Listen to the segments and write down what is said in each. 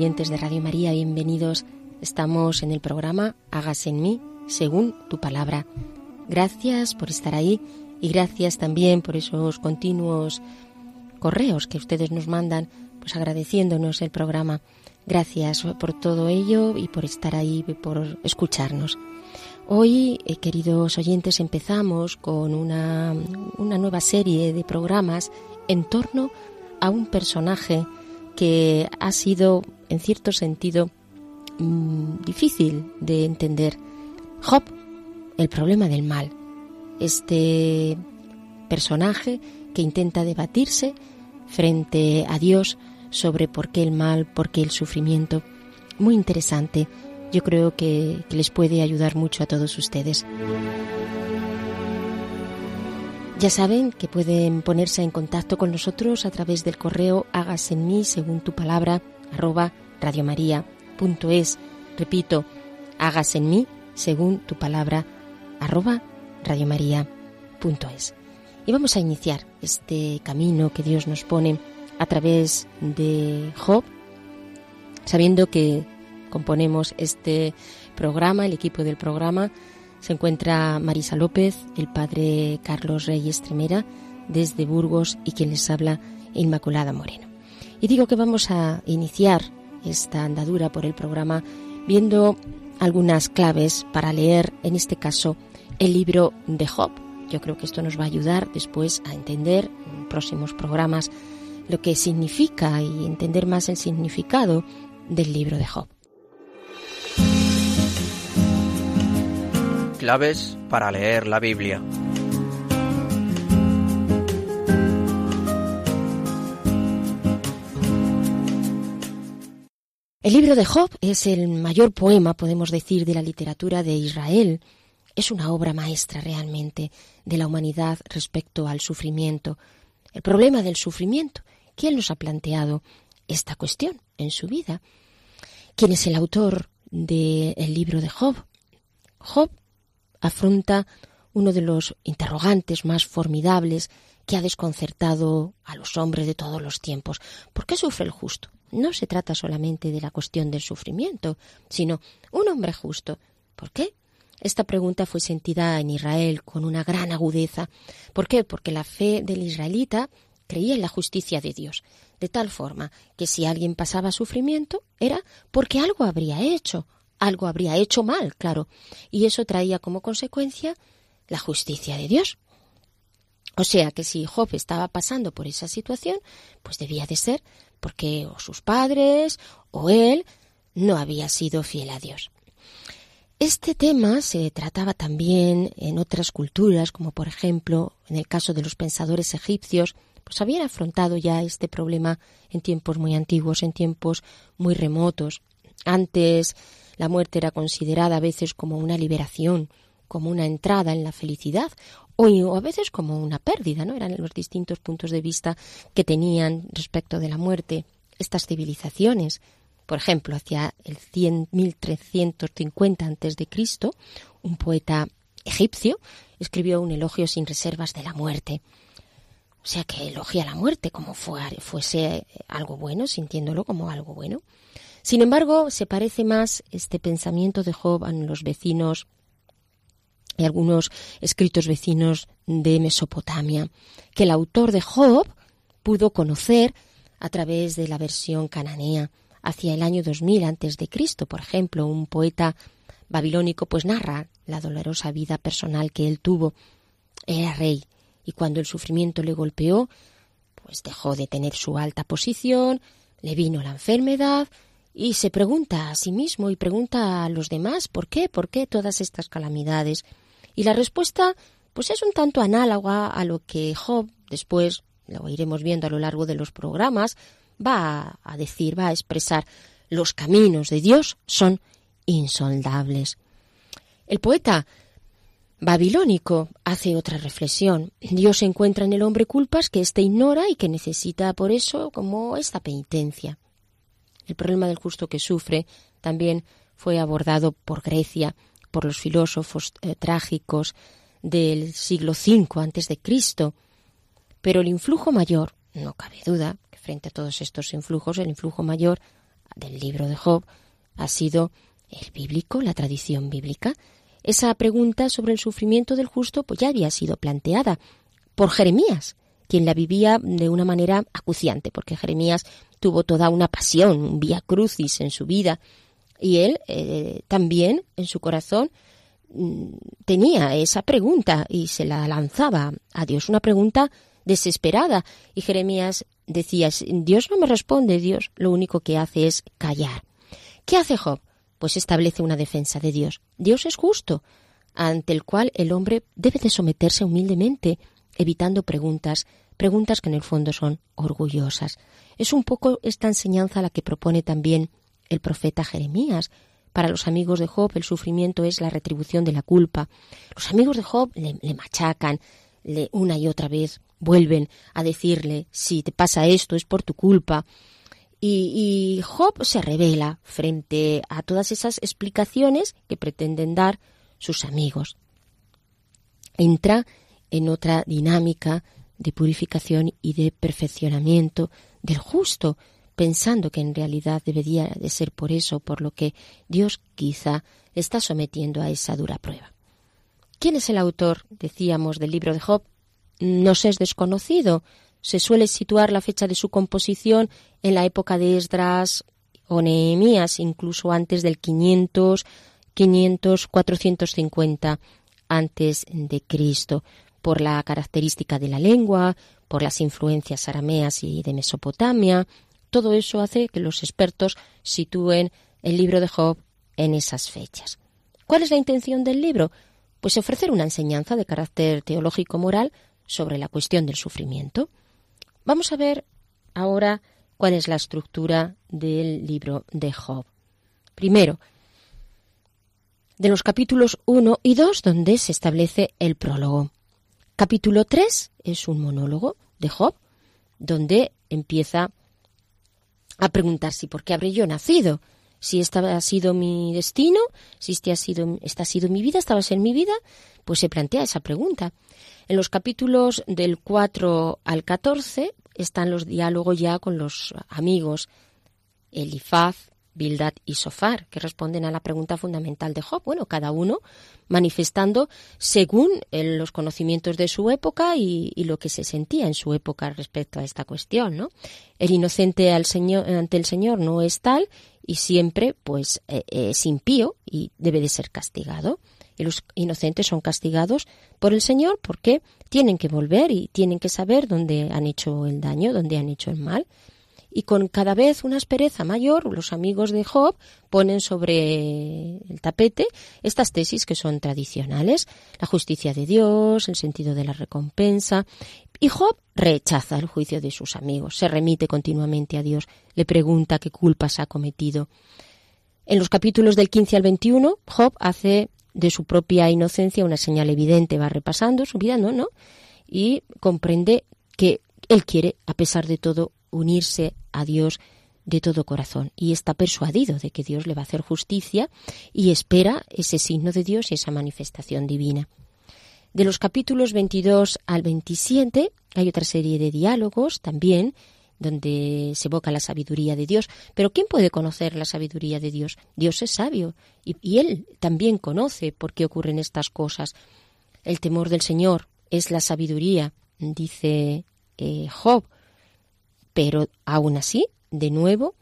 Oyentes de Radio María, bienvenidos. Estamos en el programa Hágase en mí según tu palabra. Gracias por estar ahí y gracias también por esos continuos correos que ustedes nos mandan, pues agradeciéndonos el programa. Gracias por todo ello y por estar ahí, por escucharnos. Hoy, eh, queridos oyentes, empezamos con una, una nueva serie de programas en torno a un personaje que ha sido, en cierto sentido, mm, difícil de entender. Job, el problema del mal. Este personaje que intenta debatirse frente a Dios sobre por qué el mal, por qué el sufrimiento. Muy interesante. Yo creo que, que les puede ayudar mucho a todos ustedes. Ya saben que pueden ponerse en contacto con nosotros a través del correo hágase en mí según tu palabra arroba radiomaria.es. Repito, hágase en mí según tu palabra arroba radiomaria.es. Y vamos a iniciar este camino que Dios nos pone a través de Job, sabiendo que componemos este programa, el equipo del programa, se encuentra Marisa López, el padre Carlos Reyes Tremera, desde Burgos, y quien les habla, Inmaculada Moreno. Y digo que vamos a iniciar esta andadura por el programa viendo algunas claves para leer, en este caso, el libro de Job. Yo creo que esto nos va a ayudar después a entender en próximos programas lo que significa y entender más el significado del libro de Job. Claves para leer la Biblia. El libro de Job es el mayor poema, podemos decir, de la literatura de Israel. Es una obra maestra realmente de la humanidad respecto al sufrimiento. El problema del sufrimiento. ¿Quién nos ha planteado esta cuestión en su vida? ¿Quién es el autor del libro de Job? Job afronta uno de los interrogantes más formidables que ha desconcertado a los hombres de todos los tiempos. ¿Por qué sufre el justo? No se trata solamente de la cuestión del sufrimiento, sino un hombre justo. ¿Por qué? Esta pregunta fue sentida en Israel con una gran agudeza. ¿Por qué? Porque la fe del israelita creía en la justicia de Dios, de tal forma que si alguien pasaba sufrimiento era porque algo habría hecho, algo habría hecho mal, claro, y eso traía como consecuencia la justicia de Dios. O sea que si Job estaba pasando por esa situación, pues debía de ser porque o sus padres o él no había sido fiel a Dios. Este tema se trataba también en otras culturas, como por ejemplo en el caso de los pensadores egipcios, pues habían afrontado ya este problema en tiempos muy antiguos, en tiempos muy remotos. Antes la muerte era considerada a veces como una liberación, como una entrada en la felicidad o a veces como una pérdida, ¿no? Eran los distintos puntos de vista que tenían respecto de la muerte estas civilizaciones. Por ejemplo, hacia el 100, 1350 antes de Cristo, un poeta egipcio escribió un elogio sin reservas de la muerte. o sea que elogia la muerte como fuese algo bueno, sintiéndolo como algo bueno. Sin embargo, se parece más este pensamiento de Job a los vecinos y algunos escritos vecinos de Mesopotamia, que el autor de Job pudo conocer a través de la versión cananea hacia el año 2000 antes de Cristo, por ejemplo, un poeta babilónico pues narra la dolorosa vida personal que él tuvo. Era rey y cuando el sufrimiento le golpeó, pues dejó de tener su alta posición, le vino la enfermedad y se pregunta a sí mismo y pregunta a los demás ¿por qué? ¿Por qué todas estas calamidades? Y la respuesta pues es un tanto análoga a lo que Job después, lo iremos viendo a lo largo de los programas, va a decir, va a expresar los caminos de Dios son insondables. El poeta babilónico hace otra reflexión. Dios encuentra en el hombre culpas que éste ignora y que necesita por eso como esta penitencia. El problema del justo que sufre también fue abordado por Grecia, por los filósofos eh, trágicos del siglo V antes de Cristo. Pero el influjo mayor, no cabe duda, que frente a todos estos influjos, el influjo mayor del libro de Job ha sido el bíblico, la tradición bíblica. Esa pregunta sobre el sufrimiento del justo pues ya había sido planteada por Jeremías, quien la vivía de una manera acuciante, porque Jeremías tuvo toda una pasión, un vía crucis en su vida, y él eh, también en su corazón mm, tenía esa pregunta y se la lanzaba a Dios, una pregunta desesperada. Y Jeremías decía, Dios no me responde, Dios lo único que hace es callar. ¿Qué hace Job? pues establece una defensa de Dios. Dios es justo, ante el cual el hombre debe de someterse humildemente, evitando preguntas, preguntas que en el fondo son orgullosas. Es un poco esta enseñanza la que propone también el profeta Jeremías. Para los amigos de Job el sufrimiento es la retribución de la culpa. Los amigos de Job le, machacan, le, una y otra vez vuelven a decirle si te pasa esto es por tu culpa. Y, Job se revela frente a todas esas explicaciones que pretenden dar sus amigos. Entra en otra dinámica de purificación y de perfeccionamiento del justo, pensando que en realidad debería de ser por eso por lo que Dios quizá está sometiendo a esa dura prueba. ¿Quién es el autor, decíamos, del libro de Job? Nos es desconocido, se suele situar la fecha de su composición en la época de Esdras o Nehemías, incluso antes del 500, 500, 450 antes de Cristo, por la característica de la lengua, por las influencias arameas y de Mesopotamia. Todo eso hace que los expertos sitúen el libro de Job en esas fechas. ¿Cuál es la intención del libro? Pues ofrecer una enseñanza de carácter teológico-moral sobre la cuestión del sufrimiento. Vamos a ver ahora cuál es la estructura del libro de Job. Primero, de los capítulos 1 y 2, donde se establece el prólogo. Capítulo 3 es un monólogo de Job, donde empieza a preguntar si por qué habré yo nacido, si esta ha sido mi destino, si este ha sido, esta ha sido mi vida, esta va a ser mi vida, pues se plantea esa pregunta. En los capítulos del 4 al 14 están los diálogos ya con los amigos Elifaz, Bildad y Sofar, que responden a la pregunta fundamental de Job. Bueno, cada uno manifestando según los conocimientos de su época y, lo que se sentía en su época respecto a esta cuestión, ¿no? El inocente al señor, ante el Señor no es tal y siempre, pues, eh, es impío y debe de ser castigado y los inocentes son castigados por el Señor porque tienen que volver y tienen que saber dónde han hecho el daño, dónde han hecho el mal. Y con cada vez una aspereza mayor, los amigos de Job ponen sobre el tapete estas tesis que son tradicionales, la justicia de Dios, el sentido de la recompensa. Y Job rechaza el juicio de sus amigos, se remite continuamente a Dios, le pregunta qué culpas ha cometido. En los capítulos del 15 al 21, Job hace de su propia inocencia una señal evidente, va repasando su vida, ¿no? ¿no? Y comprende que él quiere, a pesar de todo, unirse a Dios de todo corazón y está persuadido de que Dios le va a hacer justicia y espera ese signo de Dios y esa manifestación divina. De los capítulos 22 al 27 Hay otra serie de diálogos también donde se evoca la sabiduría de Dios. Pero ¿quién puede conocer la sabiduría de Dios? Dios es sabio y, Él también conoce por qué ocurren estas cosas. El temor del Señor es la sabiduría, dice eh, Job. Pero aún así, de nuevo,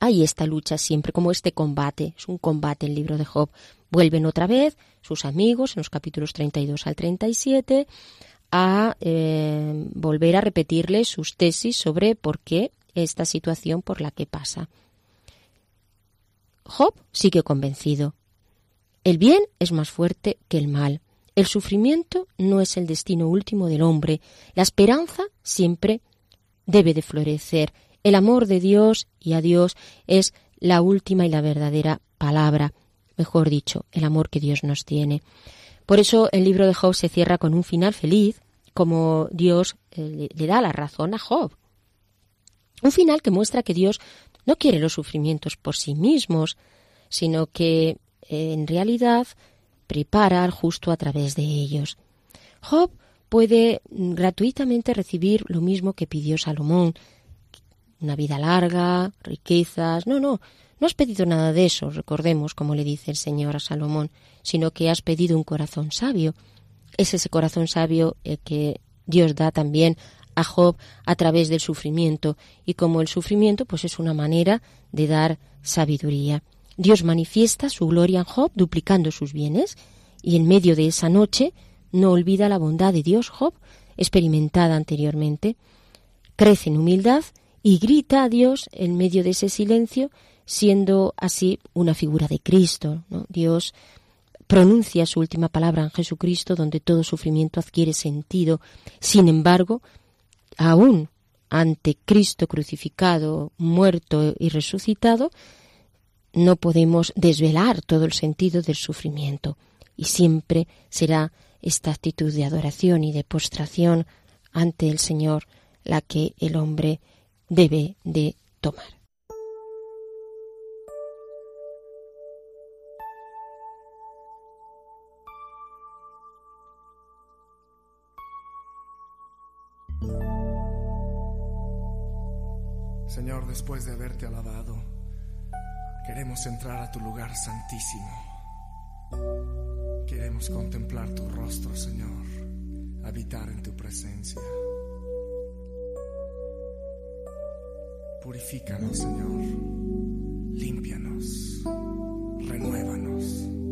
hay esta lucha siempre, como este combate. Es un combate el libro de Job. Vuelven otra vez sus amigos en los capítulos 32 al 37 a eh, volver a repetirle sus tesis sobre por qué esta situación por la que pasa. Job sigue convencido. El bien es más fuerte que el mal. El sufrimiento no es el destino último del hombre. La esperanza siempre debe de florecer. El amor de Dios y a Dios es la última y la verdadera palabra. Mejor dicho, el amor que Dios nos tiene. Por eso el libro de Job se cierra con un final feliz, como Dios eh, le da la razón a Job. Un final que muestra que Dios no quiere los sufrimientos por sí mismos, sino que eh, en realidad prepara al justo a través de ellos. Job puede gratuitamente recibir lo mismo que pidió Salomón, una vida larga, riquezas. No, no, no has pedido nada de eso, recordemos, como le dice el Señor a Salomón, sino que has pedido un corazón sabio. Es ese corazón sabio el que Dios da también a Job a través del sufrimiento, y como el sufrimiento pues es una manera de dar sabiduría. Dios manifiesta su gloria en Job duplicando sus bienes, y en medio de esa noche no olvida la bondad de Dios Job, experimentada anteriormente. Crece en humildad y grita a Dios en medio de ese silencio siendo así una figura de Cristo. Dios pronuncia su última palabra en Jesucristo, donde todo sufrimiento adquiere sentido. Sin embargo, aún ante Cristo crucificado, muerto y resucitado, no podemos desvelar todo el sentido del sufrimiento. Y siempre será esta actitud de adoración y de postración ante el Señor la que el hombre debe de tomar. Señor, después de haberte alabado, queremos entrar a tu lugar santísimo. Queremos contemplar tu rostro, Señor, habitar en tu presencia. Purifícanos, Señor, límpianos, renuévanos.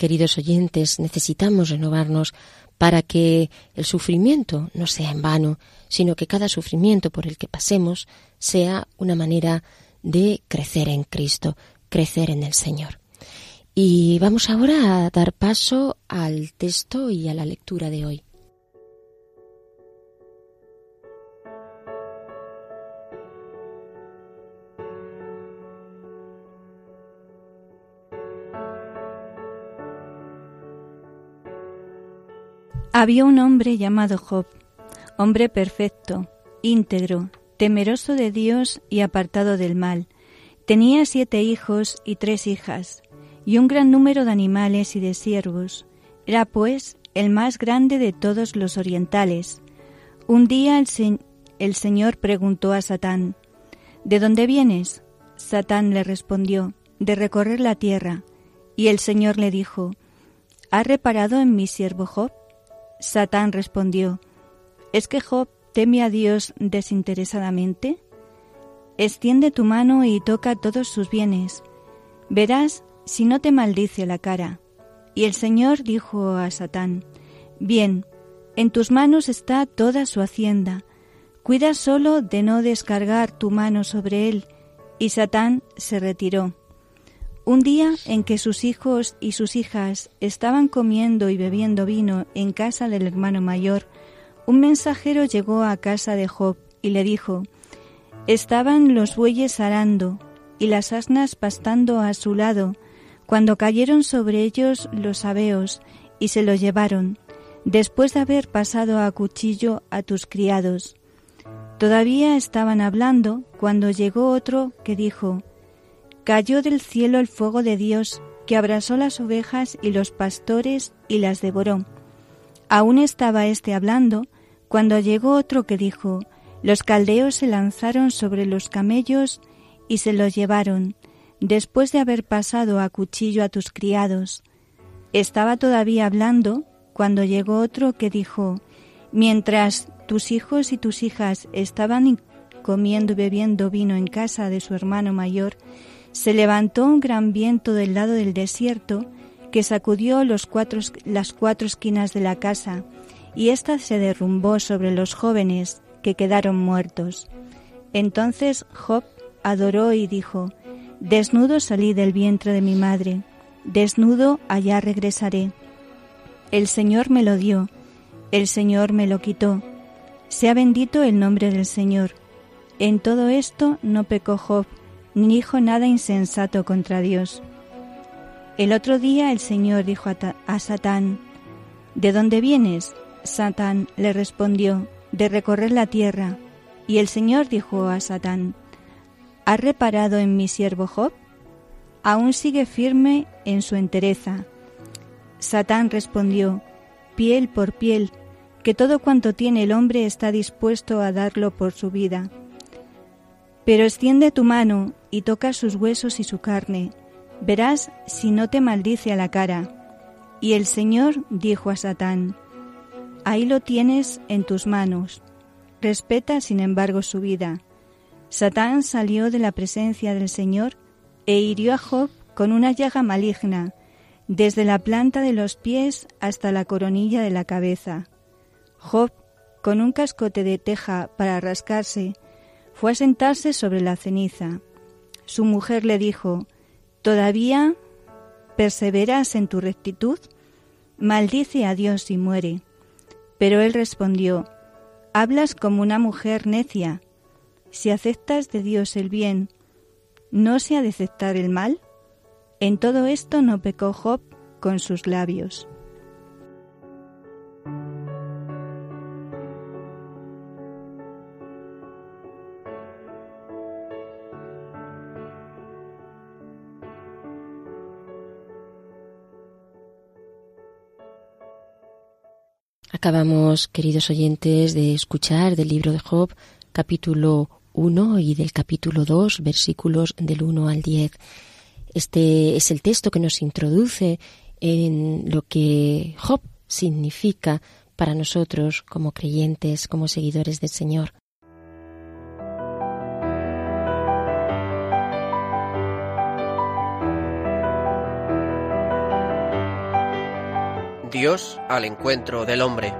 Queridos oyentes, necesitamos renovarnos para que el sufrimiento no sea en vano, sino que cada sufrimiento por el que pasemos sea una manera de crecer en Cristo, crecer en el Señor. Y vamos ahora a dar paso al texto y a la lectura de hoy. Había un hombre llamado Job, hombre perfecto, íntegro, temeroso de Dios y apartado del mal. Tenía siete hijos y tres hijas, y un gran número de animales y de siervos. Era pues el más grande de todos los orientales. Un día el, Señor preguntó a Satán, ¿De dónde vienes? Satán le respondió, de recorrer la tierra. Y el Señor le dijo, ¿Has reparado en mi siervo Job? Satán respondió, ¿Es que Job teme a Dios desinteresadamente? Extiende tu mano y toca todos sus bienes. Verás si no te maldice la cara. Y el Señor dijo a Satán, Bien, en tus manos está toda su hacienda. Cuida solo de no descargar tu mano sobre él. Y Satán se retiró. Un día en que sus hijos y sus hijas estaban comiendo y bebiendo vino en casa del hermano mayor, un mensajero llegó a casa de Job y le dijo, Estaban los bueyes arando y las asnas pastando a su lado, cuando cayeron sobre ellos los sabeos y se lo llevaron, después de haber pasado a cuchillo a tus criados. Todavía estaban hablando cuando llegó otro que dijo, Cayó del cielo el fuego de Dios que abrasó las ovejas y los pastores y las devoró. Aún estaba éste hablando cuando llegó otro que dijo, Los caldeos se lanzaron sobre los camellos y se los llevaron, después de haber pasado a cuchillo a tus criados. Estaba todavía hablando cuando llegó otro que dijo, Mientras tus hijos y tus hijas estaban comiendo y bebiendo vino en casa de su hermano mayor, se levantó un gran viento del lado del desierto que sacudió las cuatro esquinas de la casa, y ésta se derrumbó sobre los jóvenes que quedaron muertos. Entonces Job adoró y dijo, Desnudo salí del vientre de mi madre, desnudo allá regresaré. El Señor me lo dio, el Señor me lo quitó. Sea bendito el nombre del Señor. En todo esto no pecó Job, ni dijo nada insensato contra Dios. El otro día el Señor dijo a, Satán, ¿De dónde vienes? Satán le respondió, de recorrer la tierra. Y el Señor dijo a Satán, ¿Has reparado en mi siervo Job? Aún sigue firme en su entereza. Satán respondió, piel por piel, que todo cuanto tiene el hombre está dispuesto a darlo por su vida. Pero extiende tu mano y toca sus huesos y su carne, verás si no te maldice a la cara. Y el Señor dijo a Satán, Ahí lo tienes en tus manos. Respeta, sin embargo, su vida. Satán salió de la presencia del Señor e hirió a Job con una llaga maligna, desde la planta de los pies hasta la coronilla de la cabeza. Job, con un cascote de teja para rascarse, fue a sentarse sobre la ceniza. Su mujer le dijo, ¿Todavía perseveras en tu rectitud? Maldice a Dios y muere. Pero él respondió, Hablas como una mujer necia. Si aceptas de Dios el bien, ¿no se ha de aceptar el mal? En todo esto no pecó Job con sus labios. Acabamos, queridos oyentes, de escuchar del libro de Job, capítulo 1 y del capítulo 2, versículos del 1 al 10. Este es el texto que nos introduce en lo que Job significa para nosotros como creyentes, como seguidores del Señor. Dios al encuentro del hombre.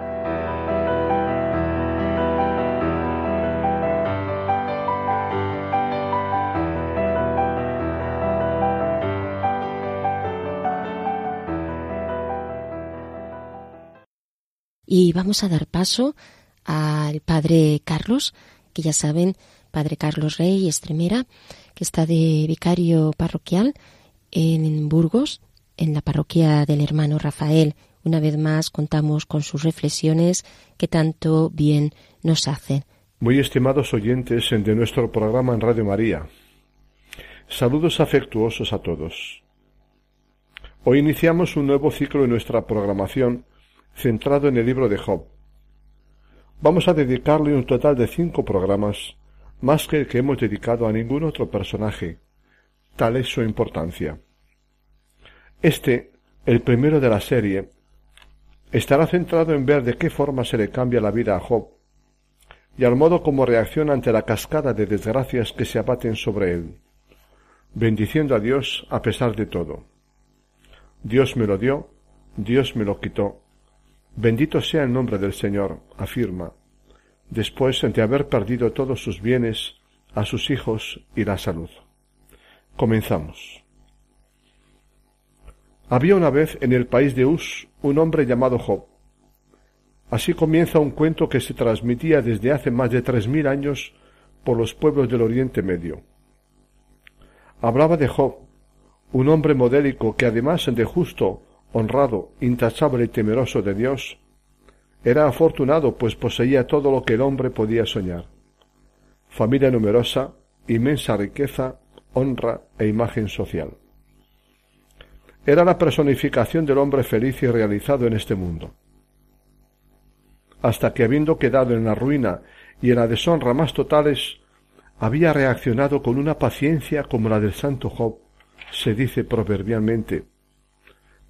Y vamos a dar paso al padre Carlos, que ya saben, padre Carlos Rey Estremera, que está de vicario parroquial en Burgos, en la parroquia del hermano Rafael una vez más contamos con sus reflexiones que tanto bien nos hacen. Muy estimados oyentes de nuestro programa en Radio María, saludos afectuosos a todos. Hoy iniciamos un nuevo ciclo en nuestra programación centrado en el libro de Job. Vamos a dedicarle un total de cinco programas, más que el que hemos dedicado a ningún otro personaje. Tal es su importancia. Este, el primero de la serie, estará centrado en ver de qué forma se le cambia la vida a Job y al modo como reacciona ante la cascada de desgracias que se abaten sobre él, bendiciendo a Dios a pesar de todo. Dios me lo dio, Dios me lo quitó. Bendito sea el nombre del Señor, afirma, después de haber perdido todos sus bienes, a sus hijos y la salud. Comenzamos. Había una vez en el país de Us un hombre llamado Job. Así comienza un cuento que se transmitía desde hace más de tres mil años por los pueblos del Oriente Medio. Hablaba de Job, un hombre modélico que además de justo, honrado, intachable y temeroso de Dios, era afortunado pues poseía todo lo que el hombre podía soñar. Familia numerosa, inmensa riqueza, honra e imagen social. Era la personificación del hombre feliz y realizado en este mundo. Hasta que habiendo quedado en la ruina y en la deshonra más totales, había reaccionado con una paciencia como la del santo Job, se dice proverbialmente,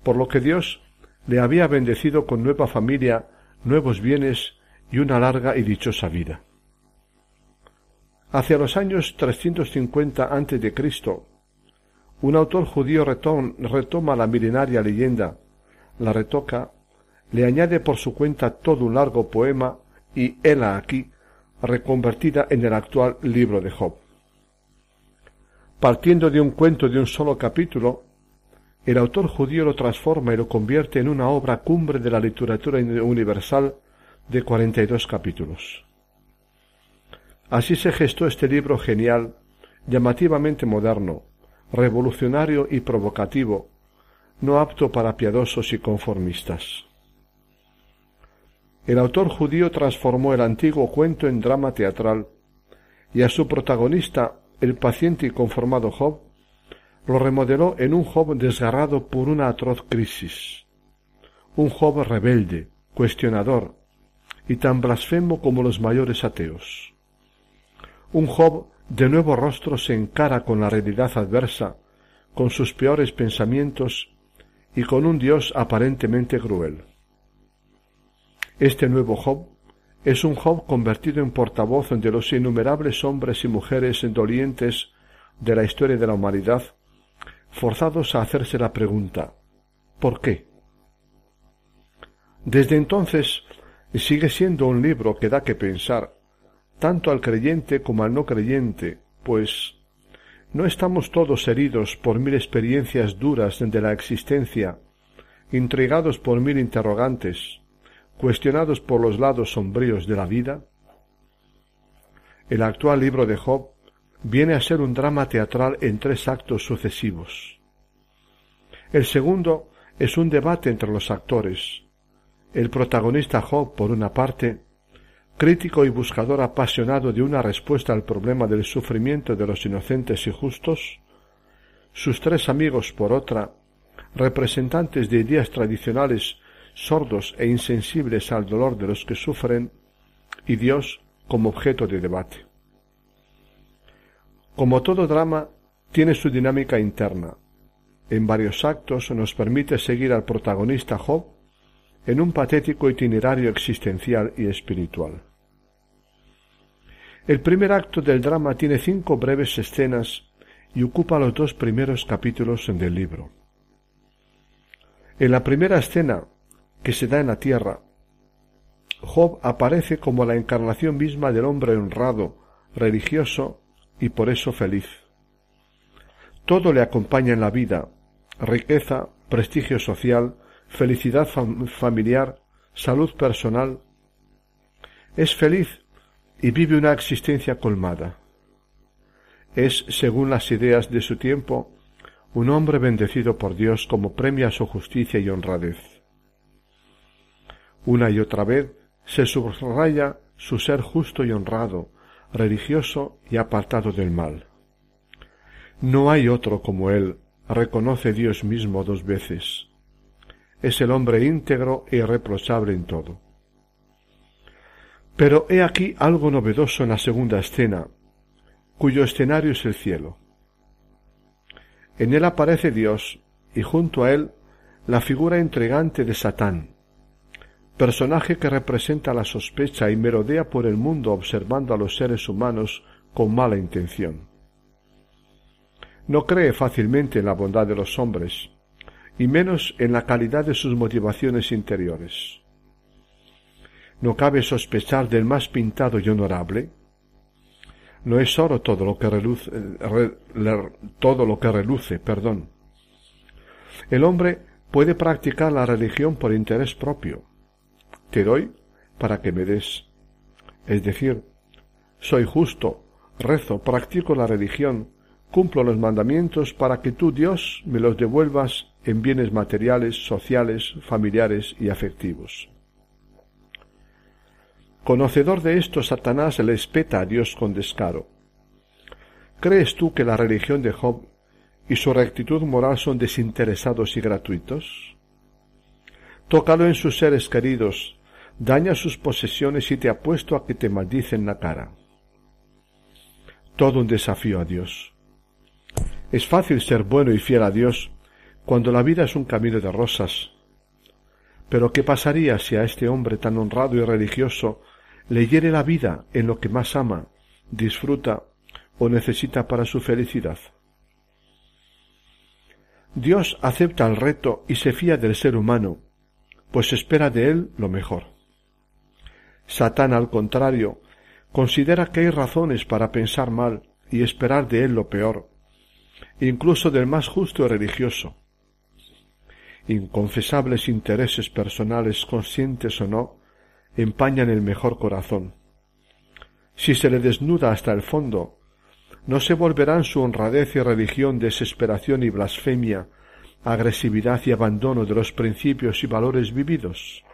por lo que Dios le había bendecido con nueva familia, nuevos bienes y una larga y dichosa vida. Hacia los años 350 antes de Cristo, un autor judío retoma la milenaria leyenda, la retoca, le añade por su cuenta todo un largo poema y hela aquí, reconvertida en el actual libro de Job. Partiendo de un cuento de un solo capítulo, el autor judío lo transforma y lo convierte en una obra cumbre de la literatura universal de cuarenta y dos capítulos. Así se gestó este libro genial, llamativamente moderno, revolucionario y provocativo, no apto para piadosos y conformistas. El autor judío transformó el antiguo cuento en drama teatral y a su protagonista el paciente y conformado Job, lo remodeló en un Job desgarrado por una atroz crisis, un Job rebelde, cuestionador, y tan blasfemo como los mayores ateos. Un Job de nuevo rostro se encara con la realidad adversa, con sus peores pensamientos y con un Dios aparentemente cruel. Este nuevo Job es un Job convertido en portavoz de los innumerables hombres y mujeres dolientes de la historia de la humanidad, forzados a hacerse la pregunta ¿por qué? Desde entonces sigue siendo un libro que da que pensar, tanto al creyente como al no creyente, pues no estamos todos heridos por mil experiencias duras de la existencia, intrigados por mil interrogantes, cuestionados por los lados sombríos de la vida? El actual libro de Job viene a ser un drama teatral en tres actos sucesivos. El segundo es un debate entre los actores. El protagonista Job, por una parte, crítico y buscador apasionado de una respuesta al problema del sufrimiento de los inocentes y justos, sus tres amigos, por otra, representantes de ideas tradicionales sordos e insensibles al dolor de los que sufren, y Dios como objeto de debate. Como todo drama, tiene su dinámica interna. En varios actos nos permite seguir al protagonista Job en un patético itinerario existencial y espiritual. El primer acto del drama tiene cinco breves escenas y ocupa los dos primeros capítulos del libro. En la primera escena, que se da en la tierra. Job aparece como la encarnación misma del hombre honrado, religioso y por eso feliz. Todo le acompaña en la vida, riqueza, prestigio social, felicidad familiar, salud personal. Es feliz y vive una existencia colmada. Es, según las ideas de su tiempo, un hombre bendecido por Dios como premio a su justicia y honradez. Una y otra vez se subraya su ser justo y honrado, religioso y apartado del mal. No hay otro como él, reconoce Dios mismo dos veces. Es el hombre íntegro e irreprochable en todo. Pero he aquí algo novedoso en la segunda escena, cuyo escenario es el cielo. En él aparece Dios y junto a él la figura entregante de Satán, personaje que representa la sospecha y merodea por el mundo observando a los seres humanos con mala intención. No cree fácilmente en la bondad de los hombres, y menos en la calidad de sus motivaciones interiores. No cabe sospechar del más pintado y honorable. No es oro todo lo que reluce, todo lo que reluce, perdón. El hombre puede practicar la religión por interés propio. Te doy para que me des. Es decir, soy justo, rezo, practico la religión, cumplo los mandamientos para que tú, Dios, me los devuelvas en bienes materiales, sociales, familiares y afectivos. Conocedor de esto, Satanás le espeta a Dios con descaro. ¿Crees tú que la religión de Job y su rectitud moral son desinteresados y gratuitos? Tócalo en sus seres queridos, daña sus posesiones y te apuesto a que te maldicen la cara. Todo un desafío a Dios. Es fácil ser bueno y fiel a Dios cuando la vida es un camino de rosas. Pero ¿qué pasaría si a este hombre tan honrado y religioso le hiere la vida en lo que más ama, disfruta o necesita para su felicidad? Dios acepta el reto y se fía del ser humano, pues espera de él lo mejor. Satán, al contrario, considera que hay razones para pensar mal y esperar de él lo peor, incluso del más justo y religioso. Inconfesables intereses personales, conscientes o no, empañan el mejor corazón. Si se le desnuda hasta el fondo, no se volverán su honradez y religión desesperación y blasfemia, agresividad y abandono de los principios y valores vividos.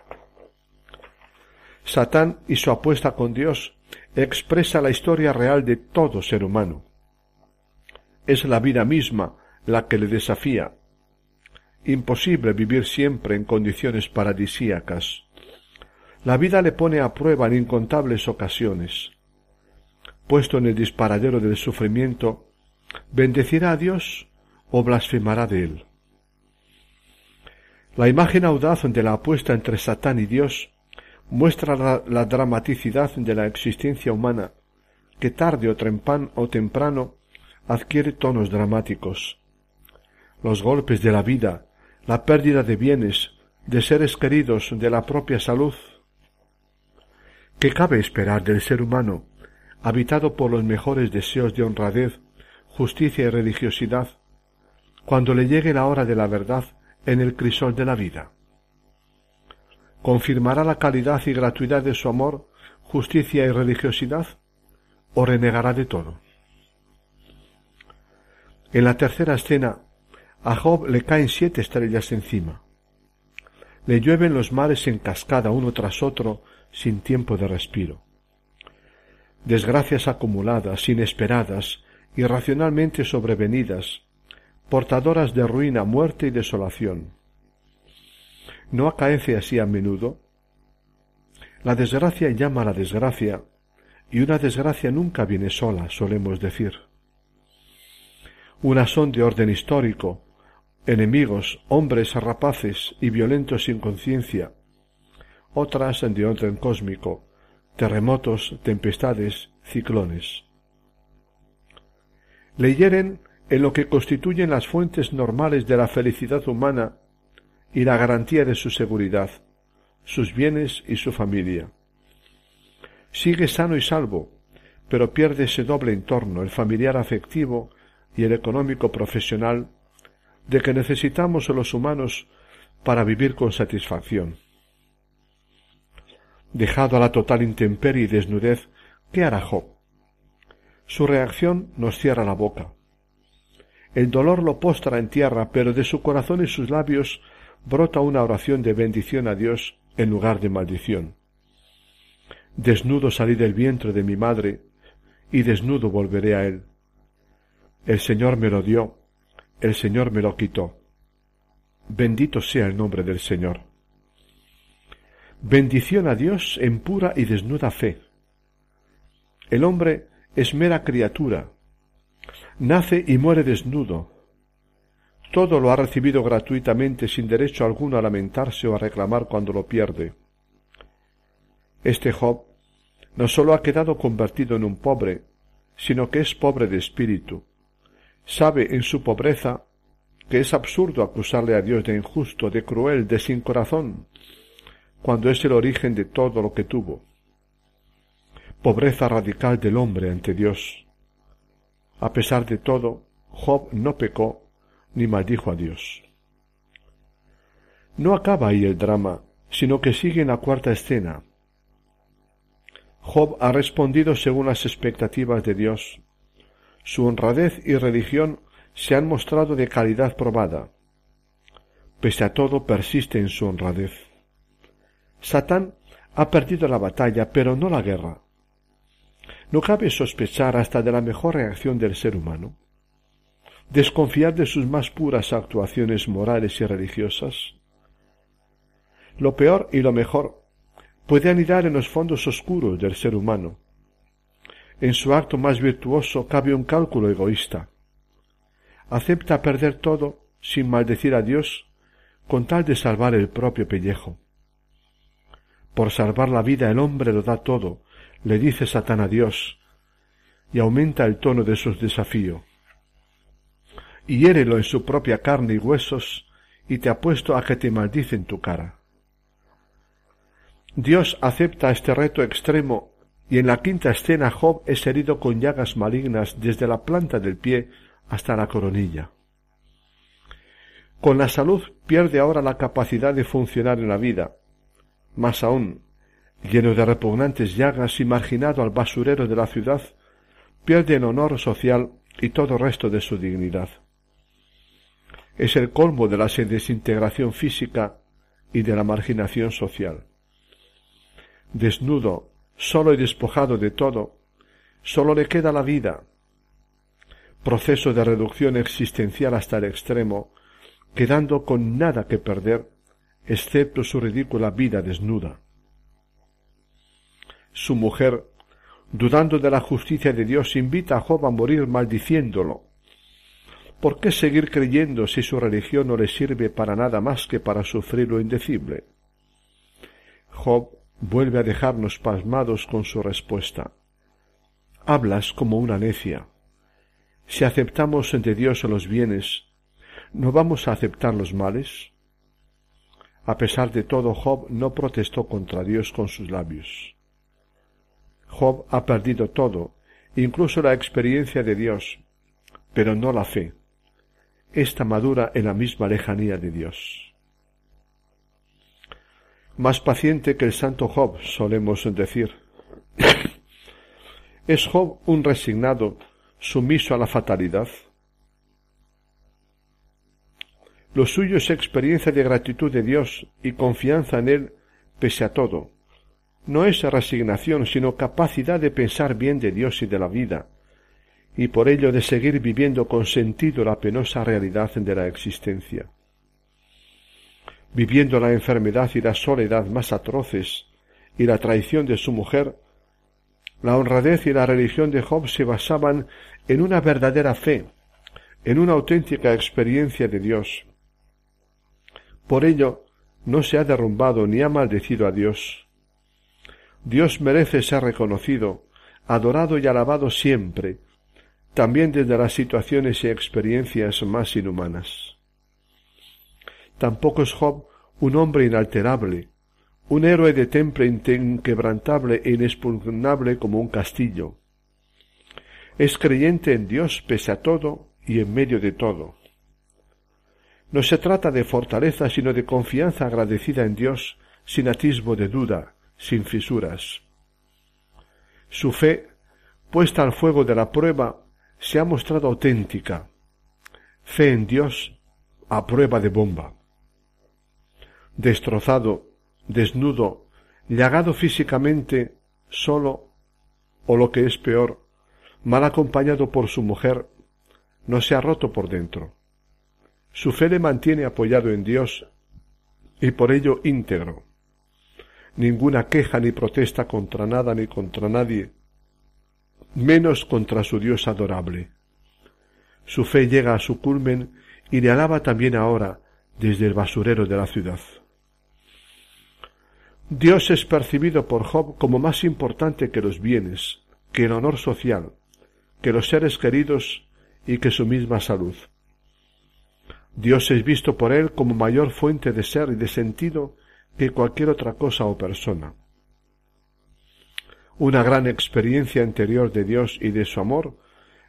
Satán y su apuesta con Dios expresa la historia real de todo ser humano. Es la vida misma la que le desafía. Imposible vivir siempre en condiciones paradisíacas. La vida le pone a prueba en incontables ocasiones. Puesto en el disparadero del sufrimiento, ¿bendecirá a Dios o blasfemará de él? La imagen audaz de la apuesta entre Satán y Dios muestra la, dramaticidad de la existencia humana, que tarde o, o temprano adquiere tonos dramáticos. Los golpes de la vida, la pérdida de bienes, de seres queridos, de la propia salud. ¿Qué cabe esperar del ser humano, habitado por los mejores deseos de honradez, justicia y religiosidad, cuando le llegue la hora de la verdad en el crisol de la vida? ¿Confirmará la calidad y gratuidad de su amor, justicia y religiosidad? ¿O renegará de todo? En la tercera escena, a Job le caen siete estrellas encima. Le llueven los mares en cascada uno tras otro sin tiempo de respiro. Desgracias acumuladas, inesperadas, irracionalmente sobrevenidas, portadoras de ruina, muerte y desolación. ¿No acaece así a menudo? La desgracia llama a la desgracia, y una desgracia nunca viene sola, solemos decir. Unas son de orden histórico, enemigos, hombres rapaces y violentos sin conciencia, otras de orden cósmico, terremotos, tempestades, ciclones. Le hieren en lo que constituyen las fuentes normales de la felicidad humana y la garantía de su seguridad, sus bienes y su familia. Sigue sano y salvo, pero pierde ese doble entorno, el familiar afectivo y el económico profesional, de que necesitamos los humanos para vivir con satisfacción. Dejado a la total intemperie y desnudez, ¿qué hará Job? Su reacción nos cierra la boca. El dolor lo postra en tierra, pero de su corazón y sus labios brota una oración de bendición a Dios en lugar de maldición. Desnudo salí del vientre de mi madre, y desnudo volveré a él. El Señor me lo dio, el Señor me lo quitó. Bendito sea el nombre del Señor. Bendición a Dios en pura y desnuda fe. El hombre es mera criatura. Nace y muere desnudo. Todo lo ha recibido gratuitamente sin derecho alguno a lamentarse o a reclamar cuando lo pierde. Este Job no sólo ha quedado convertido en un pobre, sino que es pobre de espíritu. Sabe en su pobreza que es absurdo acusarle a Dios de injusto, de cruel, de sin corazón, cuando es el origen de todo lo que tuvo. Pobreza radical del hombre ante Dios. A pesar de todo, Job no pecó ni maldijo a Dios. No acaba ahí el drama, sino que sigue en la cuarta escena. Job ha respondido según las expectativas de Dios. Su honradez y religión se han mostrado de calidad probada. Pese a todo persiste en su honradez. Satán ha perdido la batalla, pero no la guerra. No cabe sospechar hasta de la mejor reacción del ser humano. Desconfiar de sus más puras actuaciones morales y religiosas. Lo peor y lo mejor puede anidar en los fondos oscuros del ser humano. En su acto más virtuoso cabe un cálculo egoísta acepta perder todo sin maldecir a Dios con tal de salvar el propio pellejo. Por salvar la vida el hombre lo da todo, le dice Satán a Dios, y aumenta el tono de su desafío. Hiérelo en su propia carne y huesos, y te apuesto a que te maldice en tu cara. Dios acepta este reto extremo, y en la quinta escena Job es herido con llagas malignas desde la planta del pie hasta la coronilla. Con la salud pierde ahora la capacidad de funcionar en la vida. Más aún, lleno de repugnantes llagas y marginado al basurero de la ciudad, pierde el honor social y todo resto de su dignidad. Es el colmo de la desintegración física y de la marginación social. Desnudo, solo y despojado de todo, solo le queda la vida, proceso de reducción existencial hasta el extremo, quedando con nada que perder, excepto su ridícula vida desnuda. Su mujer, dudando de la justicia de Dios, invita a Job a morir maldiciéndolo. ¿Por qué seguir creyendo si su religión no le sirve para nada más que para sufrir lo indecible? Job vuelve a dejarnos pasmados con su respuesta. Hablas como una necia. Si aceptamos de Dios los bienes, ¿no vamos a aceptar los males? A pesar de todo, Job no protestó contra Dios con sus labios. Job ha perdido todo, incluso la experiencia de Dios, pero no la fe. Esta madura en la misma lejanía de Dios. Más paciente que el santo Job, solemos decir. ¿Es Job un resignado sumiso a la fatalidad? Lo suyo es experiencia de gratitud de Dios y confianza en Él pese a todo. No es resignación, sino capacidad de pensar bien de Dios y de la vida, y por ello de seguir viviendo con sentido la penosa realidad de la existencia. Viviendo la enfermedad y la soledad más atroces y la traición de su mujer, la honradez y la religión de Job se basaban en una verdadera fe, en una auténtica experiencia de Dios. Por ello, no se ha derrumbado ni ha maldecido a Dios. Dios merece ser reconocido, adorado y alabado siempre, también desde las situaciones y experiencias más inhumanas. Tampoco es Job un hombre inalterable, un héroe de temple inquebrantable e inexpugnable como un castillo. Es creyente en Dios pese a todo y en medio de todo. No se trata de fortaleza, sino de confianza agradecida en Dios, sin atisbo de duda, sin fisuras. Su fe, puesta al fuego de la prueba, se ha mostrado auténtica. Fe en Dios a prueba de bomba. Destrozado, desnudo, llagado físicamente, solo, o lo que es peor, mal acompañado por su mujer, no se ha roto por dentro. Su fe le mantiene apoyado en Dios y por ello íntegro. Ninguna queja ni protesta contra nada ni contra nadie, menos contra su Dios adorable. Su fe llega a su culmen y le alaba también ahora desde el basurero de la ciudad. Dios es percibido por Job como más importante que los bienes, que el honor social, que los seres queridos y que su misma salud. Dios es visto por él como mayor fuente de ser y de sentido que cualquier otra cosa o persona. Una gran experiencia interior de Dios y de su amor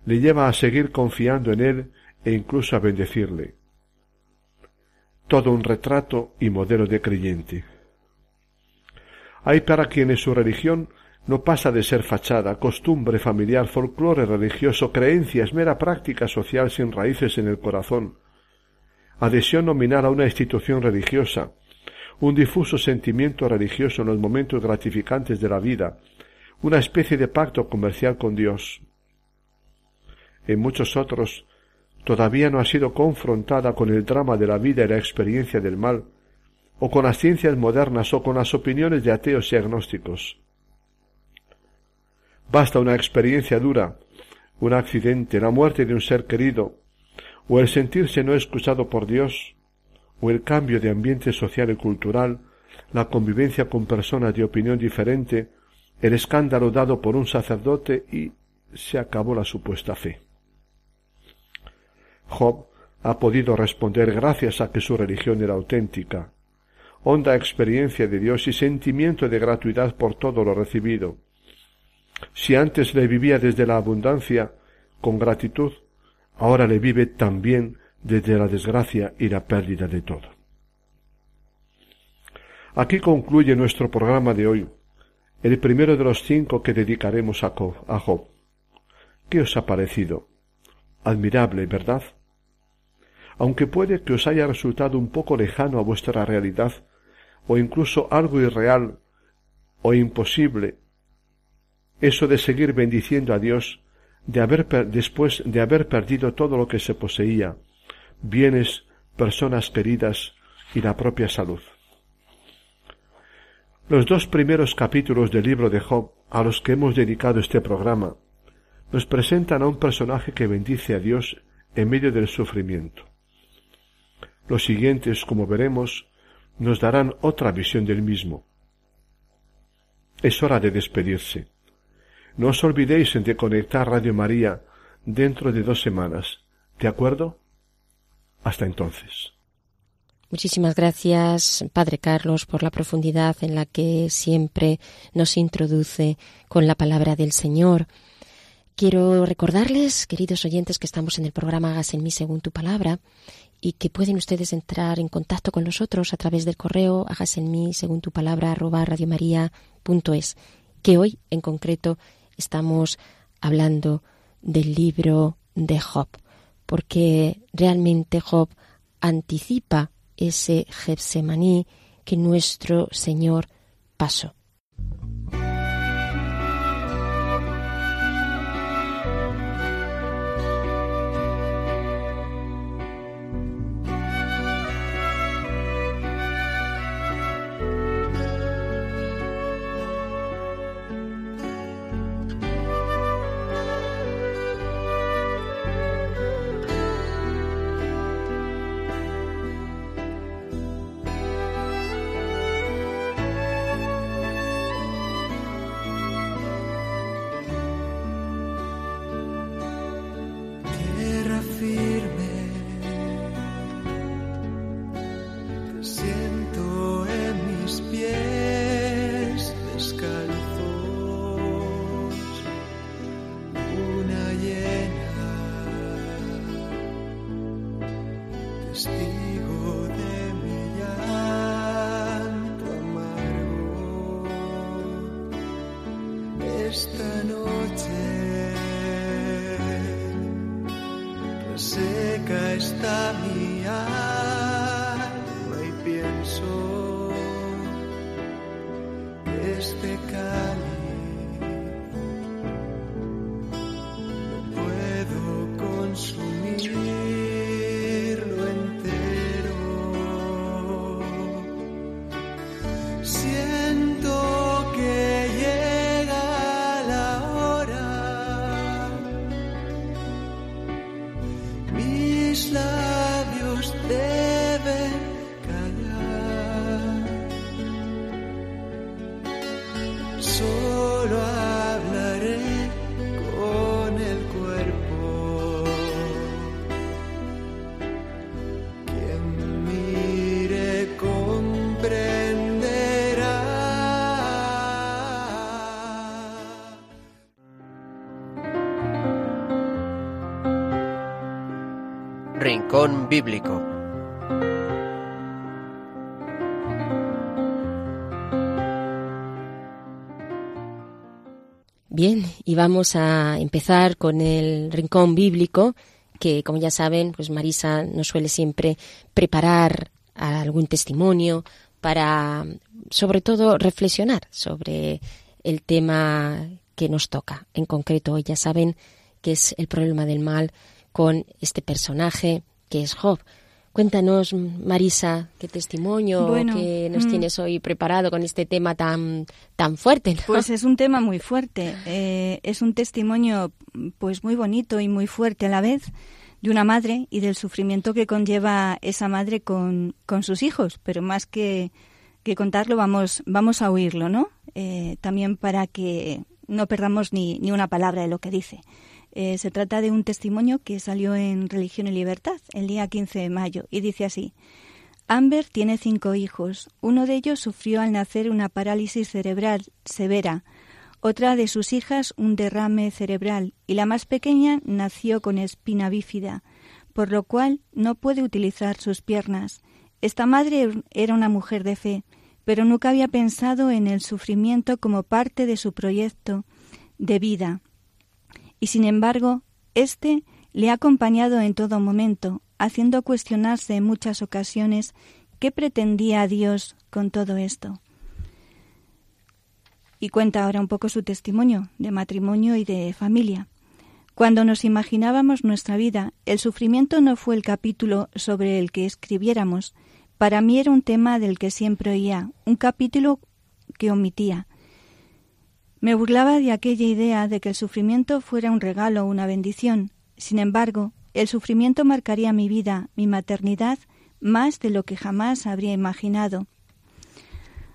le lleva a seguir confiando en él e incluso a bendecirle. Todo un retrato y modelo de creyente. Hay para quienes su religión no pasa de ser fachada, costumbre familiar, folclore religioso, creencias, mera práctica social sin raíces en el corazón, adhesión nominal a una institución religiosa, un difuso sentimiento religioso en los momentos gratificantes de la vida, una especie de pacto comercial con Dios. En muchos otros todavía no ha sido confrontada con el drama de la vida y la experiencia del mal, o con las ciencias modernas o con las opiniones de ateos y agnósticos. Basta una experiencia dura, un accidente, la muerte de un ser querido, o el sentirse no escuchado por Dios, o el cambio de ambiente social y cultural, la convivencia con personas de opinión diferente, el escándalo dado por un sacerdote y se acabó la supuesta fe. Job ha podido responder gracias a que su religión era auténtica, honda experiencia de Dios y sentimiento de gratuidad por todo lo recibido. Si antes le vivía desde la abundancia, con gratitud, ahora le vive también desde la desgracia y la pérdida de todo. Aquí concluye nuestro programa de hoy, el primero de los cinco que dedicaremos a Job. ¿Qué os ha parecido? Admirable, ¿verdad? Aunque puede que os haya resultado un poco lejano a vuestra realidad, o incluso algo irreal o imposible, eso de seguir bendiciendo a Dios de haber después de haber perdido todo lo que se poseía, bienes, personas queridas y la propia salud. Los dos primeros capítulos del libro de Job a los que hemos dedicado este programa nos presentan a un personaje que bendice a Dios en medio del sufrimiento. Los siguientes, como veremos, nos darán otra visión del mismo. Es hora de despedirse. No os olvidéis de conectar Radio María dentro de dos semanas. ¿De acuerdo? Hasta entonces. Muchísimas gracias, Padre Carlos, por la profundidad en la que siempre nos introduce con la palabra del Señor. Quiero recordarles, queridos oyentes, que estamos en el programa Hagas en mí según tu palabra y que pueden ustedes entrar en contacto con nosotros a través del correo mí según tu palabra radiomaria.es, que hoy en concreto estamos hablando del libro de Job, porque realmente Job anticipa ese Getsemaní que nuestro Señor pasó. Rincón Bíblico. Bien, y vamos a empezar con el rincón bíblico, que como ya saben, pues Marisa nos suele siempre preparar algún testimonio para, sobre todo, reflexionar sobre el tema que nos toca. En concreto, ya saben que es el problema del mal con este personaje que es Job. Cuéntanos, Marisa, qué testimonio Bueno, que nos mm. tienes hoy preparado con este tema tan, tan fuerte. ¿no? Pues es un tema muy fuerte. eh, es un testimonio, pues muy bonito y muy fuerte a la vez de una madre y del sufrimiento que conlleva esa madre con, con sus hijos. Pero más que, que contarlo, vamos, vamos a oírlo, ¿no? Eh, también para que no perdamos ni, ni una palabra de lo que dice. Eh, se trata de un testimonio que salió en Religión y Libertad el día 15 de mayo y dice así. Amber tiene cinco hijos. Uno de ellos sufrió al nacer una parálisis cerebral severa, otra de sus hijas un derrame cerebral y la más pequeña nació con espina bífida, por lo cual no puede utilizar sus piernas. Esta madre era una mujer de fe, pero nunca había pensado en el sufrimiento como parte de su proyecto de vida. Y sin embargo, éste le ha acompañado en todo momento, haciendo cuestionarse en muchas ocasiones qué pretendía Dios con todo esto. Y cuenta ahora un poco su testimonio de matrimonio y de familia. Cuando nos imaginábamos nuestra vida, el sufrimiento no fue el capítulo sobre el que escribiéramos. Para mí era un tema del que siempre oía, un capítulo que omitía. Me burlaba de aquella idea de que el sufrimiento fuera un regalo o una bendición. Sin embargo, el sufrimiento marcaría mi vida, mi maternidad, más de lo que jamás habría imaginado.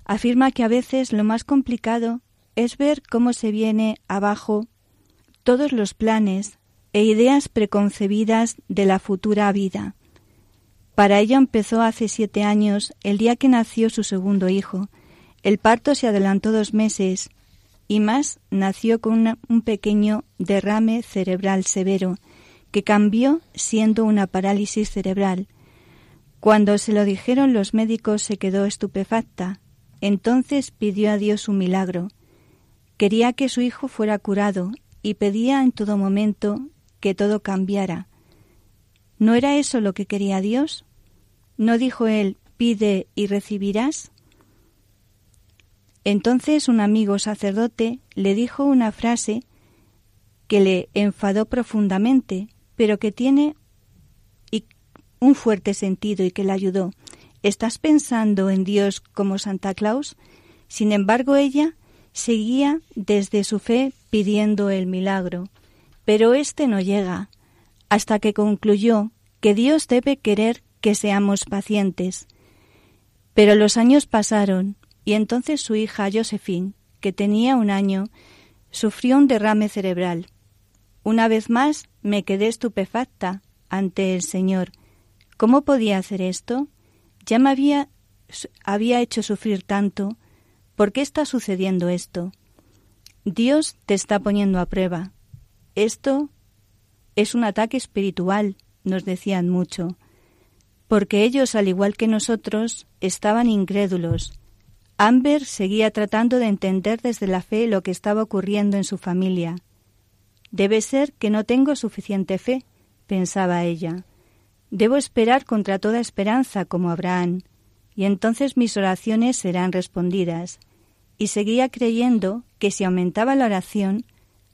Afirma que a veces lo más complicado es ver cómo se viene abajo todos los planes e ideas preconcebidas de la futura vida. Para ello empezó hace siete años, el día que nació su segundo hijo. El parto se adelantó dos meses y más nació con un pequeño derrame cerebral severo que cambió siendo una parálisis cerebral. Cuando se lo dijeron los médicos se quedó estupefacta. Entonces pidió a Dios un milagro. Quería que su hijo fuera curado y pedía en todo momento que todo cambiara. ¿No era eso lo que quería Dios? ¿No dijo él, pide y recibirás? Entonces un amigo sacerdote le dijo una frase que le enfadó profundamente, pero que tiene un fuerte sentido y que le ayudó. ¿Estás pensando en Dios como Santa Claus? Sin embargo, ella seguía desde su fe pidiendo el milagro, pero éste no llega, hasta que concluyó que Dios debe querer que seamos pacientes. Pero los años pasaron y entonces su hija Josephine, que tenía un año, sufrió un derrame cerebral. Una vez más me quedé estupefacta ante el Señor. ¿Cómo podía hacer esto? Ya me había, había hecho sufrir tanto. ¿Por qué está sucediendo esto? Dios te está poniendo a prueba. Esto es un ataque espiritual, nos decían mucho, porque ellos, al igual que nosotros, estaban incrédulos. Amber seguía tratando de entender desde la fe lo que estaba ocurriendo en su familia. Debe ser que no tengo suficiente fe, pensaba ella. Debo esperar contra toda esperanza como Abraham, y entonces mis oraciones serán respondidas. Y seguía creyendo que si aumentaba la oración,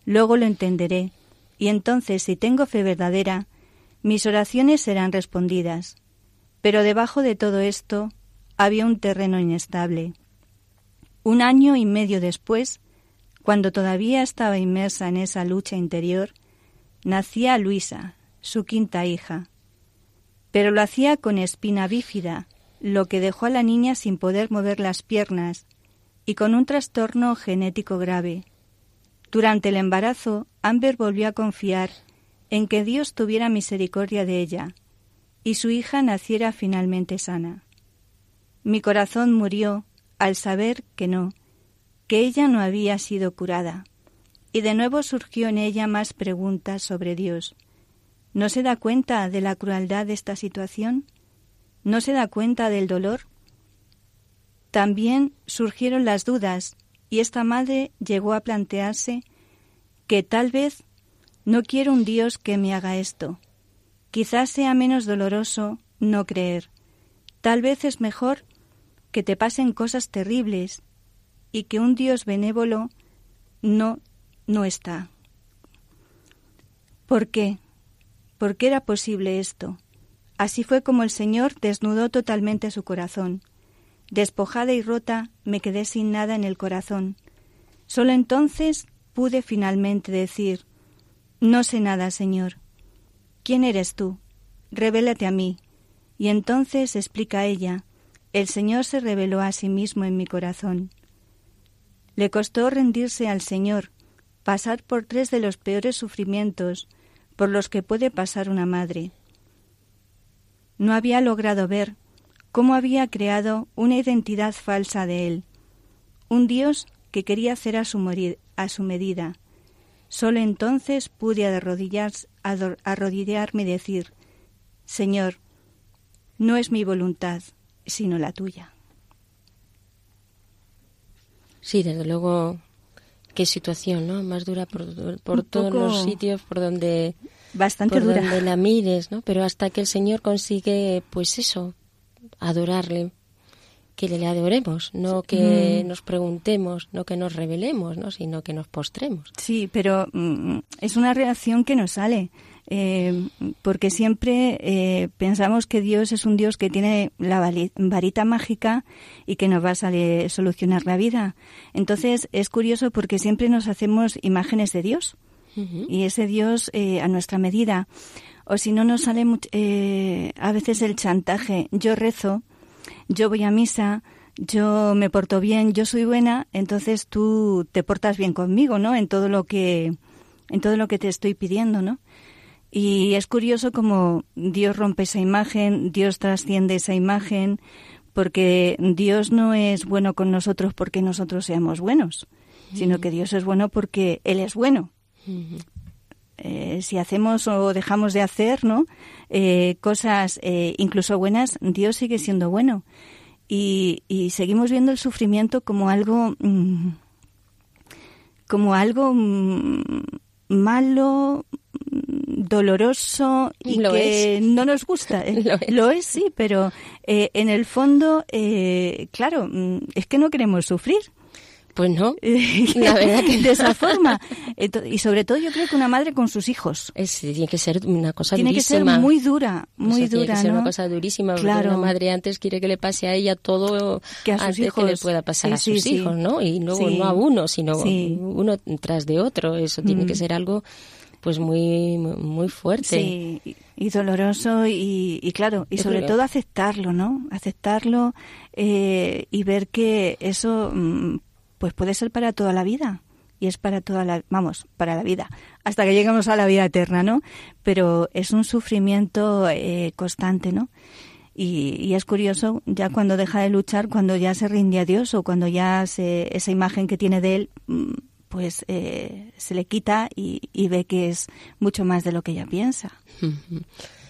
luego lo entenderé, y entonces si tengo fe verdadera, mis oraciones serán respondidas. Pero debajo de todo esto había un terreno inestable. Un año y medio después, cuando todavía estaba inmersa en esa lucha interior, nacía Luisa, su quinta hija. Pero lo hacía con espina bífida, lo que dejó a la niña sin poder mover las piernas, y con un trastorno genético grave. Durante el embarazo, Amber volvió a confiar en que Dios tuviera misericordia de ella y su hija naciera finalmente sana. Mi corazón murió al saber que no, que ella no había sido curada, y de nuevo surgió en ella más preguntas sobre Dios. ¿No se da cuenta de la crueldad de esta situación? ¿No se da cuenta del dolor? También surgieron las dudas, y esta madre llegó a plantearse que tal vez no quiero un Dios que me haga esto. Quizás sea menos doloroso no creer. Tal vez es mejor que te pasen cosas terribles y que un Dios benévolo no no está. ¿Por qué? ¿Por qué era posible esto? Así fue como el Señor desnudó totalmente su corazón. Despojada y rota, me quedé sin nada en el corazón. Solo entonces pude finalmente decir no sé nada, Señor. ¿Quién eres tú? Revélate a mí. Y entonces explica ella, el Señor se reveló a sí mismo en mi corazón. Le costó rendirse al Señor, pasar por tres de los peores sufrimientos por los que puede pasar una madre. No había logrado ver cómo había creado una identidad falsa de él, un Dios que quería hacer a su, a su medida, Solo entonces pude arrodillarme y decir, Señor, no es mi voluntad, sino la tuya. Sí, desde luego, qué situación, ¿no? Más dura por, por todos los sitios por donde bastante por donde la mires, ¿no? Pero hasta que el Señor consigue, pues eso, adorarle, que le adoremos, no que mm. nos preguntemos, no que nos revelemos, ¿no? sino que nos postremos. Sí, pero mm, es una reacción que nos sale. Eh, porque siempre eh, pensamos que Dios es un Dios que tiene la varita mágica y que nos va a salir, solucionar la vida. Entonces es curioso porque siempre nos hacemos imágenes de Dios y ese Dios eh, a nuestra medida. O si no nos sale a veces el chantaje. Yo rezo, yo voy a misa, yo me porto bien, yo soy buena, entonces tú te portas bien conmigo, ¿no? En todo lo que en todo lo que te estoy pidiendo, ¿no? Y es curioso como Dios rompe esa imagen, Dios trasciende esa imagen, porque Dios no es bueno con nosotros porque nosotros seamos buenos, sino que Dios es bueno porque Él es bueno. Eh, si hacemos o dejamos de hacer ¿no? Eh, cosas eh, incluso buenas, Dios sigue siendo bueno. Y, seguimos viendo el sufrimiento como algo, mm, como algo mm, malo, mm, doloroso y que no nos gusta. Lo es. sí, pero en el fondo, claro, es que no queremos sufrir. Pues no, la verdad que de esa forma. Y sobre todo yo creo que una madre con sus hijos. Es, tiene que ser una cosa tiene durísima. Tiene que ser muy dura, muy dura, Tiene que ser una cosa durísima, claro. una madre antes quiere que le pase a ella todo que a sus antes hijos. que le pueda pasar a sus hijos, ¿no? Y luego no a uno, sino uno tras de otro. Eso tiene que mm. ser algo pues muy muy fuerte. Sí, y doloroso y, y claro, y sobre todo aceptarlo, ¿no? Aceptarlo eh, y ver que eso mm, pues puede ser para toda la vida y es para toda la, vamos, para la vida, hasta que lleguemos a la vida eterna, ¿no? Pero es un sufrimiento eh, constante, ¿no? Y, es curioso, ya cuando deja de luchar, cuando ya se rinde a Dios o cuando ya se, esa imagen que tiene de Él, mm, pues eh, se le quita y, ve que es mucho más de lo que ella piensa.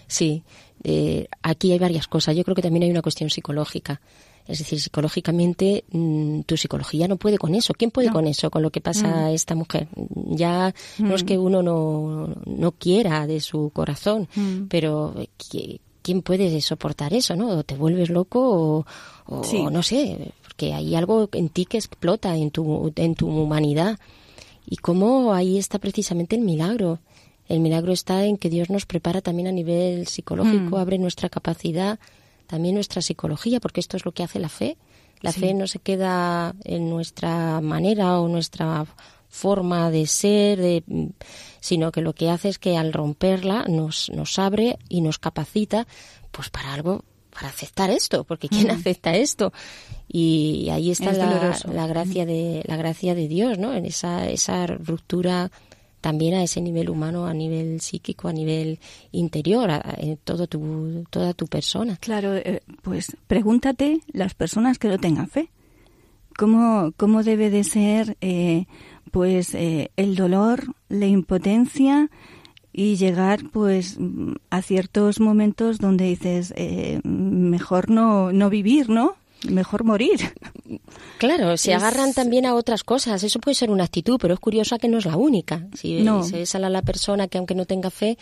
Sí, eh, aquí hay varias cosas. Yo creo que también hay una cuestión psicológica. Es decir, psicológicamente mm, tu psicología no puede con eso. ¿Quién puede con eso, con lo que pasa a mm. esta mujer? Ya no es mm. que uno no, no quiera de su corazón, pero ¿quién puede soportar eso, no? O te vuelves loco o, no sé, porque hay algo en ti que explota en tu, en tu humanidad. Y cómo ahí está precisamente el milagro. El milagro está en que Dios nos prepara también a nivel psicológico, abre nuestra capacidad también nuestra psicología, porque esto es lo que hace la fe. La fe no se queda en nuestra manera o nuestra forma de ser, de, sino que lo que hace es que al romperla nos, nos abre y nos capacita pues para algo, para aceptar esto, porque ¿quién acepta esto? Y ahí está la, gracia de la gracia de Dios no en esa esa ruptura también a ese nivel humano a nivel psíquico a nivel interior en todo tu toda tu persona. Claro eh, pues pregúntate las personas que no tengan fe. Cómo cómo debe de ser eh, pues eh, el dolor la impotencia y llegar pues a ciertos momentos donde dices mejor no no vivir no mejor morir. Claro, se agarran también a otras cosas. Eso puede ser una actitud, pero es curiosa que no es la única. Si se sale a la persona que aunque no tenga fe,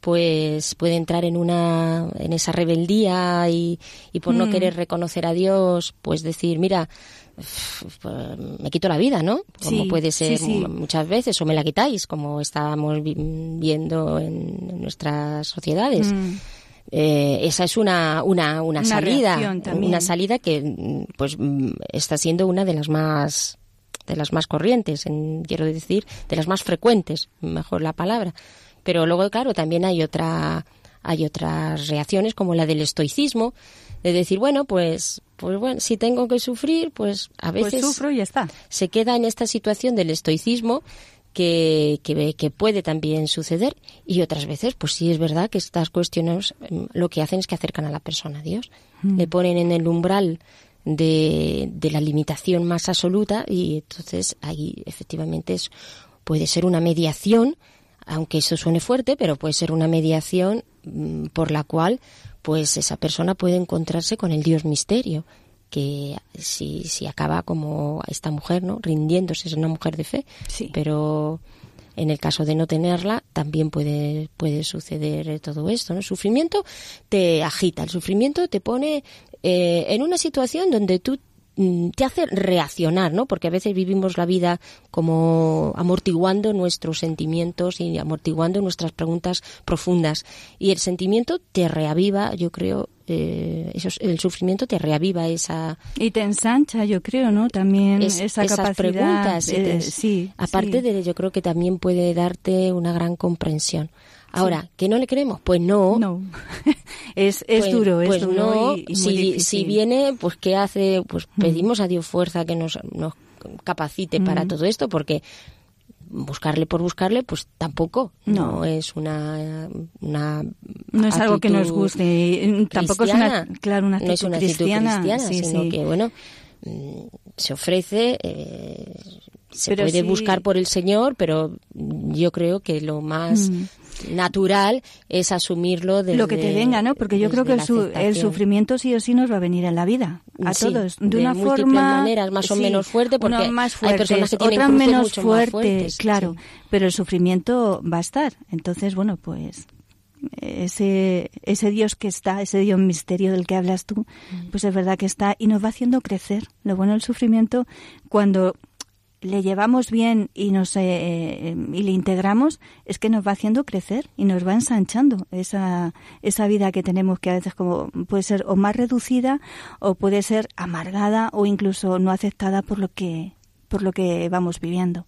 pues puede entrar en una en esa rebeldía y, y por no mm. querer reconocer a Dios, pues decir, mira, pues, me quito la vida, ¿no? Como puede ser muchas veces, o me la quitáis, como estábamos viendo en, nuestras sociedades. Mm. Eh, esa es una, una, una, salida, una salida que pues está siendo una de las más de las más corrientes, en, quiero decir, de las más frecuentes, mejor la palabra. Pero luego, claro, también hay otra hay otras reacciones como la del estoicismo, de decir, bueno, pues pues bueno, si tengo que sufrir, pues a pues veces sufro y ya está. Se queda en esta situación del estoicismo que, que, que, puede también suceder y otras veces, pues sí es verdad que estas cuestiones mm, lo que hacen es que acercan a la persona a Dios. Mm. Le ponen en el umbral de, de, la limitación más absoluta y entonces ahí efectivamente es, puede ser una mediación, aunque eso suene fuerte, pero puede ser una mediación mm, por la cual pues esa persona puede encontrarse con el Dios misterio que si, si acaba como esta mujer, ¿no? Rindiéndose, es una mujer de fe, sí. pero en el caso de no tenerla también puede, puede suceder todo esto, ¿no? El sufrimiento te agita, el sufrimiento te pone eh, en una situación donde tú Mm, te hace reaccionar, ¿no? Porque a veces vivimos la vida como amortiguando nuestros sentimientos y amortiguando nuestras preguntas profundas. Y el sentimiento te reaviva, yo creo, eh, el sufrimiento te reaviva esa... Y te ensancha, yo creo, ¿no? También esa esas capacidad. preguntas. Eh, sí, aparte de, yo creo que también puede darte una gran comprensión. Ahora, ¿que no le queremos? Pues no. No. es, es pues, duro, es pues duro. No, si, si viene, pues ¿qué hace? Pues mm. pedimos a Dios fuerza que nos, nos capacite para mm. todo esto, porque buscarle por buscarle, pues tampoco. No, es una, una no es algo que nos guste. Tampoco es una, claro, una actitud, no es una actitud cristiana, sino que bueno mm, se ofrece. Eh, se puede buscar por el Señor, pero yo creo que lo más natural es asumirlo de lo que te venga, ¿no? Porque yo creo que el, sufrimiento sí o sí nos va a venir en la vida a todos de, una forma maneras más o menos fuerte porque más hay personas que tienen otras menos fuertes, claro, pero el sufrimiento va a estar. Entonces, bueno, pues ese, ese Dios que está, ese Dios misterio del que hablas tú, mm. pues es verdad que está y nos va haciendo crecer. Lo bueno del sufrimiento, cuando le llevamos bien y nos eh, eh, y le integramos es que nos va haciendo crecer y nos va ensanchando esa esa vida que tenemos que a veces como puede ser o más reducida o puede ser amargada o incluso no aceptada por lo que por lo que vamos viviendo.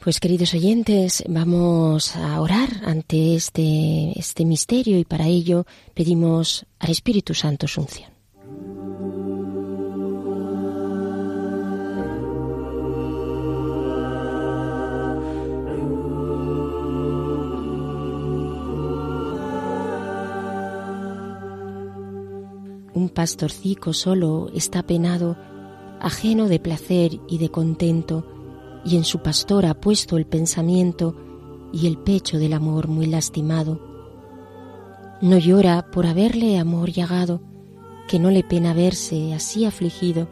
Pues queridos oyentes, vamos a orar ante este este misterio y para ello pedimos al Espíritu Santo su. Un pastorcico solo está penado, ajeno de placer y de contento, y en su pastor ha puesto el pensamiento y el pecho del amor muy lastimado. No llora por haberle amor llagado, que no le pena verse así afligido,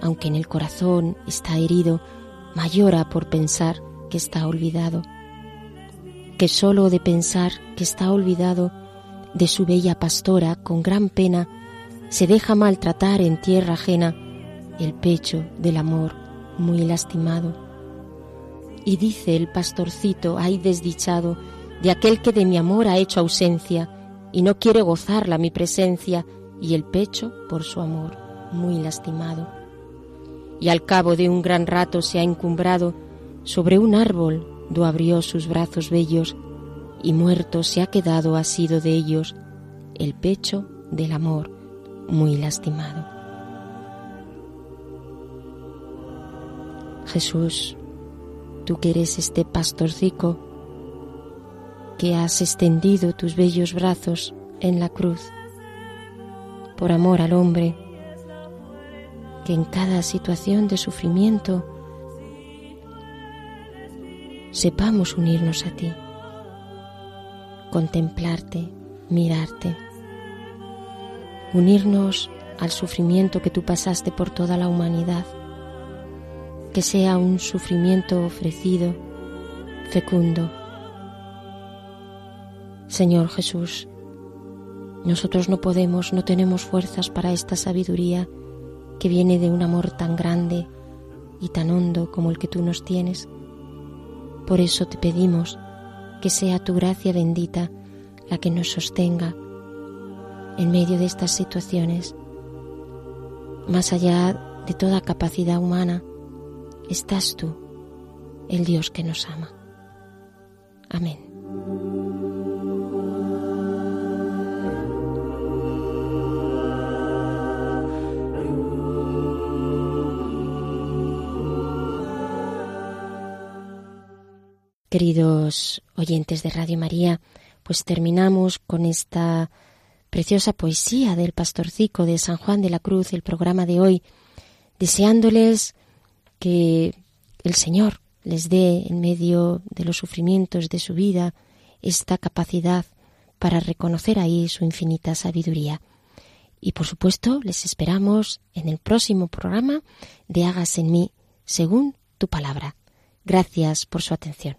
aunque en el corazón está herido, mayora por pensar que está olvidado, que solo de pensar que está olvidado de su bella pastora con gran pena se deja maltratar en tierra ajena el pecho del amor muy lastimado. Y dice el pastorcito, ay desdichado, de aquel que de mi amor ha hecho ausencia y no quiere gozarla mi presencia y el pecho por su amor muy lastimado. Y al cabo de un gran rato se ha encumbrado sobre un árbol do abrió sus brazos bellos y muerto se ha quedado asido de ellos el pecho del amor muy lastimado. Jesús, tú que eres este pastor rico, que has extendido tus bellos brazos en la cruz, por amor al hombre, que en cada situación de sufrimiento sepamos unirnos a ti, contemplarte, mirarte unirnos al sufrimiento que tú pasaste por toda la humanidad, que sea un sufrimiento ofrecido, fecundo. Señor Jesús, nosotros no podemos, no tenemos fuerzas para esta sabiduría que viene de un amor tan grande y tan hondo como el que tú nos tienes. Por eso te pedimos que sea tu gracia bendita la que nos sostenga en medio de estas situaciones. Más allá de toda capacidad humana, estás tú, el Dios que nos ama. Amén. Queridos oyentes de Radio María, pues terminamos con esta preciosa poesía del pastorcico de San Juan de la Cruz, el programa de hoy, deseándoles que el Señor les dé en medio de los sufrimientos de su vida esta capacidad para reconocer ahí su infinita sabiduría. Y por supuesto, les esperamos en el próximo programa de Hagas en mí según tu palabra. Gracias por su atención.